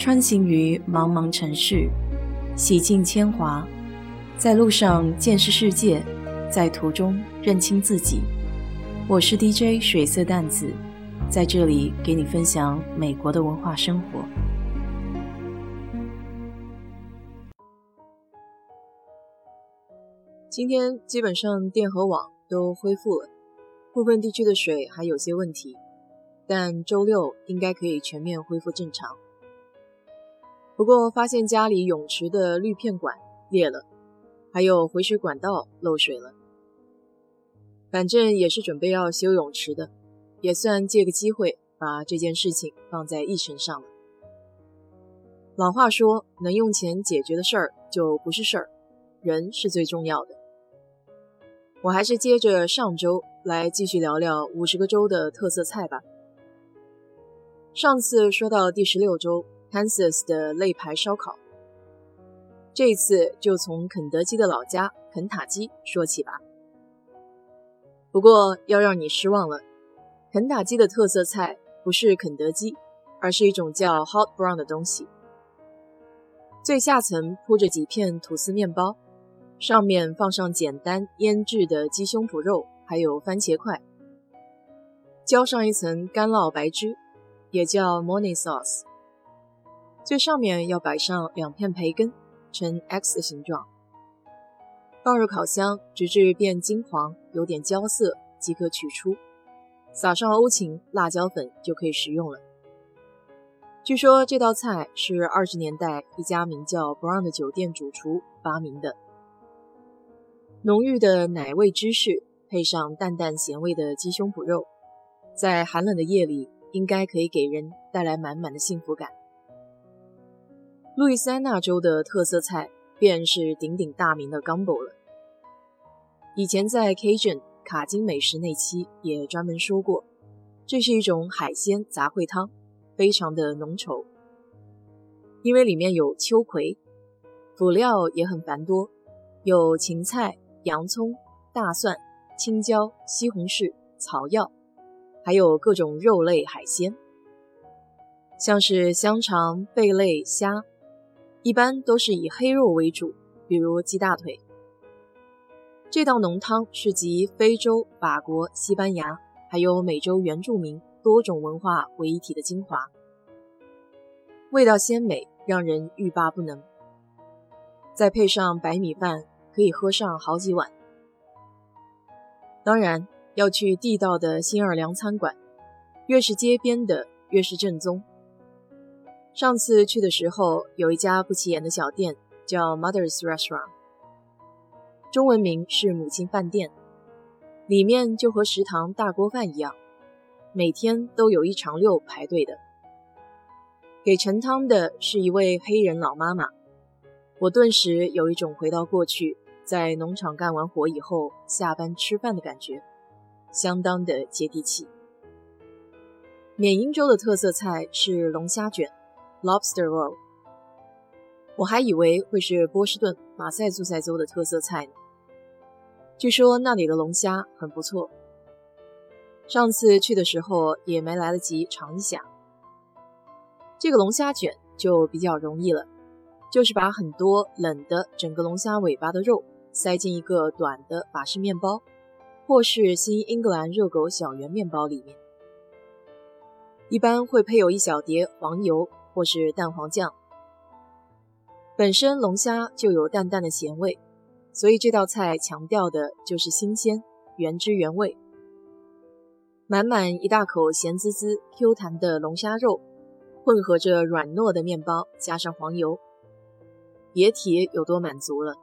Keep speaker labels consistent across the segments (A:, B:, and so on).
A: 穿行于茫茫城市，洗尽铅华，在路上见识世界，在途中认清自己。我是 DJ 水色淡子，在这里给你分享美国的文化生活。
B: 今天基本上电和网都恢复了，部分地区的水还有些问题，但周六应该可以全面恢复正常。不过发现家里泳池的滤片管裂了，还有回水管道漏水了。反正也是准备要修泳池的，也算借个机会把这件事情放在议程上了。老话说，能用钱解决的事儿就不是事儿，人是最重要的。我还是接着上周来继续聊聊五十个州的特色菜吧。上次说到第十六州 Kansas 的肋排烧烤，这次就从肯德基的老家肯塔基说起吧。不过要让你失望了，肯塔基的特色菜不是肯德基，而是一种叫 Hot Brown 的东西，最下层铺着几片吐司面包。上面放上简单腌制的鸡胸脯肉，还有番茄块，浇上一层干酪白汁，也叫 m o n e y sauce。最上面要摆上两片培根，呈 X 的形状，放入烤箱，直至变金黄，有点焦色即可取出，撒上欧芹、辣椒粉就可以食用了。据说这道菜是二十年代一家名叫 Brown 的酒店主厨发明的。浓郁的奶味芝士，配上淡淡咸味的鸡胸脯肉，在寒冷的夜里，应该可以给人带来满满的幸福感。路易斯安那州的特色菜便是鼎鼎大名的 Gumbo 了。以前在 Cajun 卡金美食那期也专门说过，这是一种海鲜杂烩汤，非常的浓稠，因为里面有秋葵，辅料也很繁多，有芹菜。洋葱、大蒜、青椒、西红柿、草药，还有各种肉类海鲜，像是香肠、贝类、虾，一般都是以黑肉为主，比如鸡大腿。这道浓汤是集非洲、法国、西班牙，还有美洲原住民多种文化为一体的精华，味道鲜美，让人欲罢不能。再配上白米饭。可以喝上好几碗。当然要去地道的新奥尔良餐馆，越是街边的越是正宗。上次去的时候，有一家不起眼的小店叫 Mother's Restaurant，中文名是母亲饭店，里面就和食堂大锅饭一样，每天都有一长溜排队的。给盛汤的是一位黑人老妈妈。我顿时有一种回到过去，在农场干完活以后下班吃饭的感觉，相当的接地气。缅因州的特色菜是龙虾卷 （Lobster Roll），我还以为会是波士顿马赛诸塞州的特色菜呢。据说那里的龙虾很不错，上次去的时候也没来得及尝一下。这个龙虾卷就比较容易了。就是把很多冷的整个龙虾尾巴的肉塞进一个短的法式面包，或是新英格兰热狗小圆面包里面，一般会配有一小碟黄油或是蛋黄酱。本身龙虾就有淡淡的咸味，所以这道菜强调的就是新鲜、原汁原味。满满一大口咸滋滋、Q 弹的龙虾肉，混合着软糯的面包，加上黄油。别提有多满足了。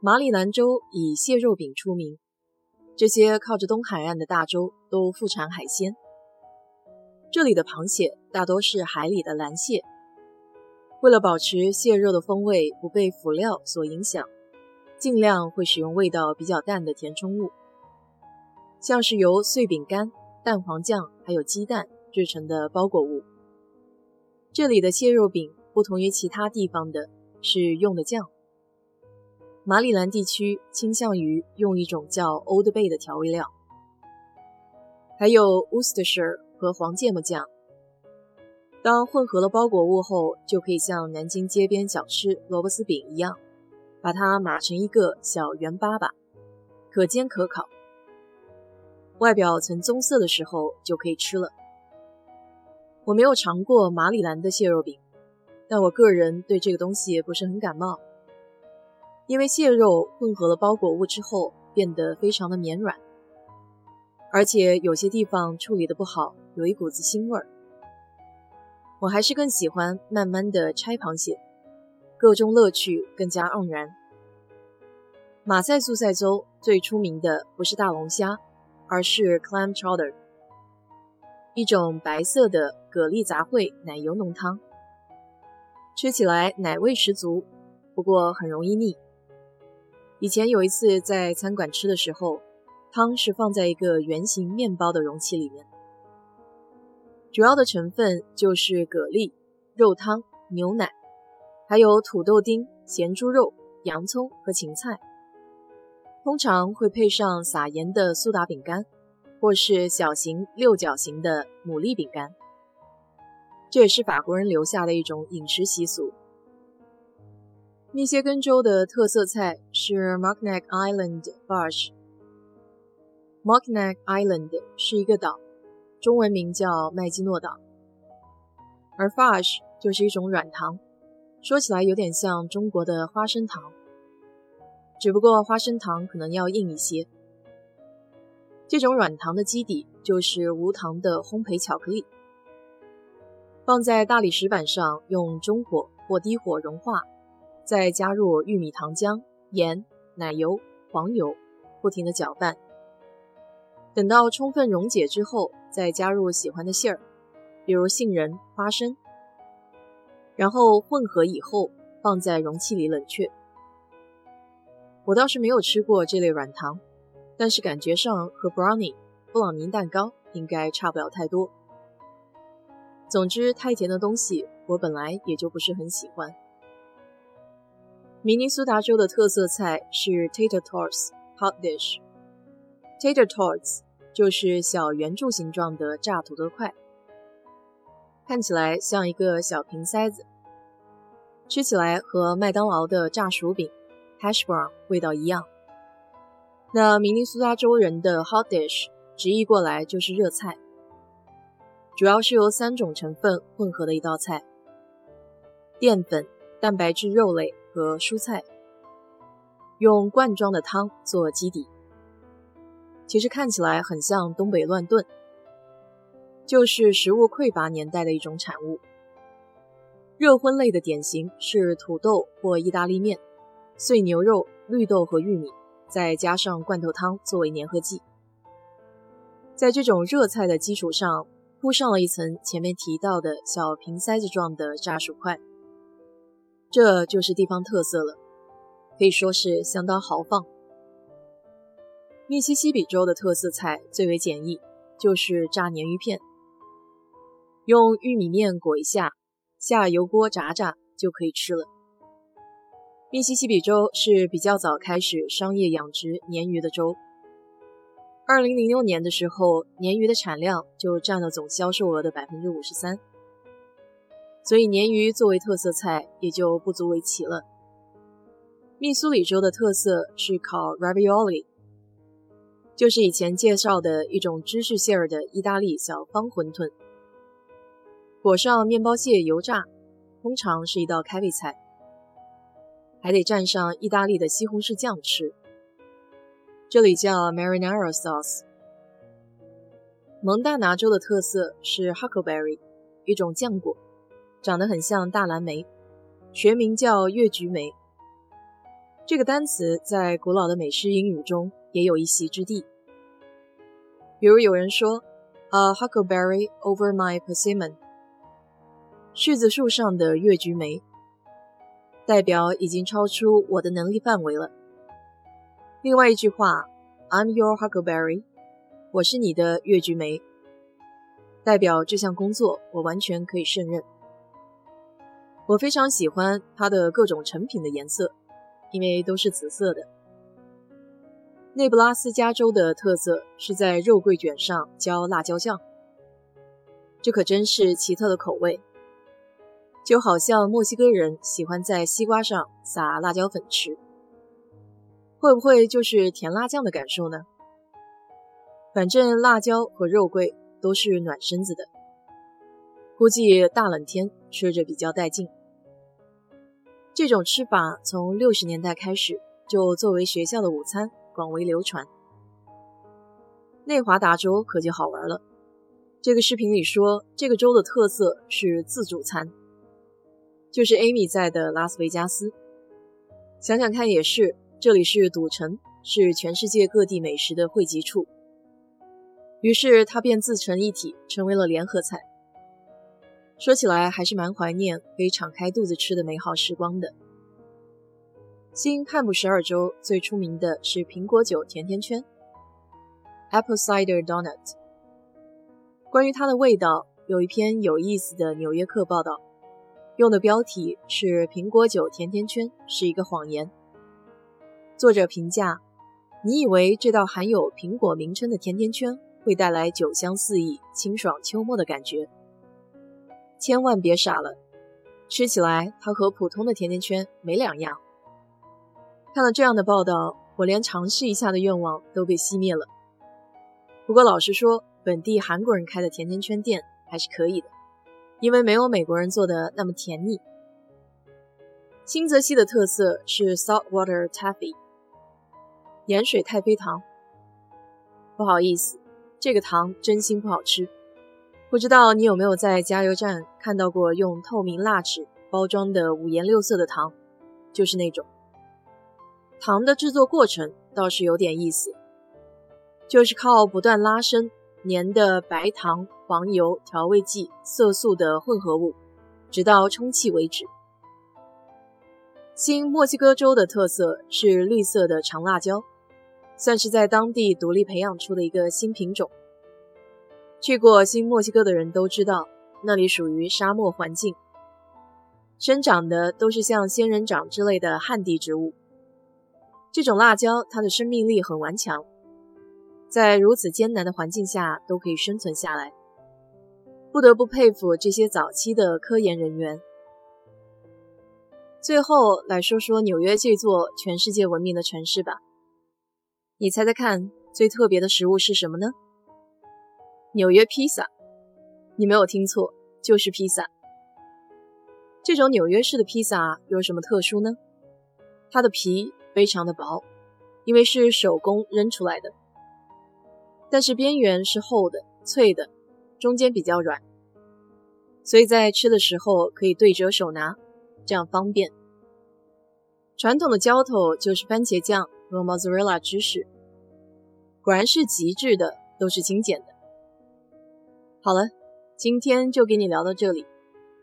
B: 马里兰州以蟹肉饼出名，这些靠着东海岸的大洲都富产海鲜。这里的螃蟹大多是海里的蓝蟹。为了保持蟹肉的风味不被辅料所影响，尽量会使用味道比较淡的填充物，像是由碎饼干、蛋黄酱还有鸡蛋制成的包裹物。这里的蟹肉饼。不同于其他地方的是用的酱，马里兰地区倾向于用一种叫 Old Bay 的调味料，还有 Worcestershire 和黄芥末酱。当混合了包裹物后，就可以像南京街边小吃萝卜丝饼一样，把它码成一个小圆粑粑，可煎可烤。外表呈棕色的时候就可以吃了。我没有尝过马里兰的蟹肉饼，但我个人对这个东西不是很感冒，因为蟹肉混合了包裹物之后变得非常的绵软，而且有些地方处理的不好，有一股子腥味儿。我还是更喜欢慢慢的拆螃蟹，各种乐趣更加盎然。马赛苏塞州最出名的不是大龙虾，而是 clam chowder，一种白色的蛤蜊杂烩奶油浓汤，吃起来奶味十足，不过很容易腻。以前有一次在餐馆吃的时候，汤是放在一个圆形面包的容器里面。主要的成分就是蛤蜊、肉汤、牛奶，还有土豆丁、咸猪肉、洋葱和芹菜。通常会配上撒盐的苏打饼干，或是小型六角形的牡蛎饼干。这也是法国人留下的一种饮食习俗。密歇根州的特色菜是 Mackinac Island Farce。Mackinac Island 是一个岛。中文名叫麦基诺岛，而 fudge 就是一种软糖，说起来有点像中国的花生糖，只不过花生糖可能要硬一些。这种软糖的基底就是无糖的烘焙巧克力，放在大理石板上，用中火或低火融化，再加入玉米糖浆、盐、奶油、黄油，不停的搅拌。等到充分溶解之后，再加入喜欢的馅儿，比如杏仁、花生，然后混合以后放在容器里冷却。我倒是没有吃过这类软糖，但是感觉上和 brownie 布朗尼蛋糕应该差不了太多。总之，太甜的东西我本来也就不是很喜欢。明尼苏达州的特色菜是 tater tots hot dish。Tater tots 就是小圆柱形状的炸土豆块，看起来像一个小瓶塞子，吃起来和麦当劳的炸薯饼 hash brown 味道一样。那明尼苏达州人的 hot dish 直译过来就是热菜，主要是由三种成分混合的一道菜：淀粉、蛋白质肉类和蔬菜，用罐装的汤做基底。其实看起来很像东北乱炖，就是食物匮乏年代的一种产物。热荤类的典型是土豆或意大利面、碎牛肉、绿豆和玉米，再加上罐头汤作为粘合剂。在这种热菜的基础上，铺上了一层前面提到的小瓶塞子状的炸薯块，这就是地方特色了，可以说是相当豪放。密西西比州的特色菜最为简易，就是炸鲶鱼片，用玉米面裹一下，下油锅炸炸就可以吃了。密西西比州是比较早开始商业养殖鲶鱼的州。二零零六年的时候，鲶鱼的产量就占了总销售额的百分之五十三，所以鲶鱼作为特色菜也就不足为奇了。密苏里州的特色是烤 ravioli。就是以前介绍的一种芝士馅儿的意大利小方馄饨，裹上面包屑油炸，通常是一道开胃菜，还得蘸上意大利的西红柿酱吃，这里叫 marinara sauce。蒙大拿州的特色是 huckleberry，一种浆果，长得很像大蓝莓，学名叫月菊莓。这个单词在古老的美式英语中也有一席之地。比如有人说，a huckleberry over my persimmon，柿子树上的月菊梅，代表已经超出我的能力范围了。另外一句话，I'm your huckleberry，我是你的月菊梅，代表这项工作我完全可以胜任。我非常喜欢它的各种成品的颜色，因为都是紫色的。内布拉斯加州的特色是在肉桂卷上浇辣椒酱，这可真是奇特的口味。就好像墨西哥人喜欢在西瓜上撒辣椒粉吃，会不会就是甜辣酱的感受呢？反正辣椒和肉桂都是暖身子的，估计大冷天吃着比较带劲。这种吃法从六十年代开始就作为学校的午餐广为流传。内华达州可就好玩了。这个视频里说，这个州的特色是自助餐，就是 Amy 在的拉斯维加斯。想想看，也是，这里是赌城，是全世界各地美食的汇集处。于是它便自成一体，成为了联合菜。说起来还是蛮怀念可以敞开肚子吃的美好时光的。新汉普十二州最出名的是苹果酒甜甜圈 （Apple Cider Donut）。关于它的味道，有一篇有意思的《纽约客》报道，用的标题是“苹果酒甜甜圈是一个谎言”。作者评价：“你以为这道含有苹果名称的甜甜圈会带来酒香四溢、清爽秋末的感觉？”千万别傻了，吃起来它和普通的甜甜圈没两样。看了这样的报道，我连尝试一下的愿望都被熄灭了。不过老实说，本地韩国人开的甜甜圈店还是可以的，因为没有美国人做的那么甜腻。新泽西的特色是 saltwater taffy，盐水太妃糖。不好意思，这个糖真心不好吃。不知道你有没有在加油站看到过用透明蜡纸包装的五颜六色的糖？就是那种糖的制作过程倒是有点意思，就是靠不断拉伸粘的白糖、黄油、调味剂、色素的混合物，直到充气为止。新墨西哥州的特色是绿色的长辣椒，算是在当地独立培养出的一个新品种。去过新墨西哥的人都知道，那里属于沙漠环境，生长的都是像仙人掌之类的旱地植物。这种辣椒，它的生命力很顽强，在如此艰难的环境下都可以生存下来，不得不佩服这些早期的科研人员。最后来说说纽约这座全世界闻名的城市吧，你猜猜看，最特别的食物是什么呢？纽约披萨，你没有听错，就是披萨。这种纽约式的披萨有什么特殊呢？它的皮非常的薄，因为是手工扔出来的，但是边缘是厚的、脆的，中间比较软，所以在吃的时候可以对折手拿，这样方便。传统的浇头就是番茄酱和 mozzarella 芝士，果然是极致的，都是精简的。好了，今天就给你聊到这里。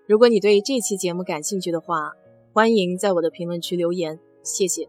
B: 如果你对这期节目感兴趣的话，欢迎在我的评论区留言，谢谢。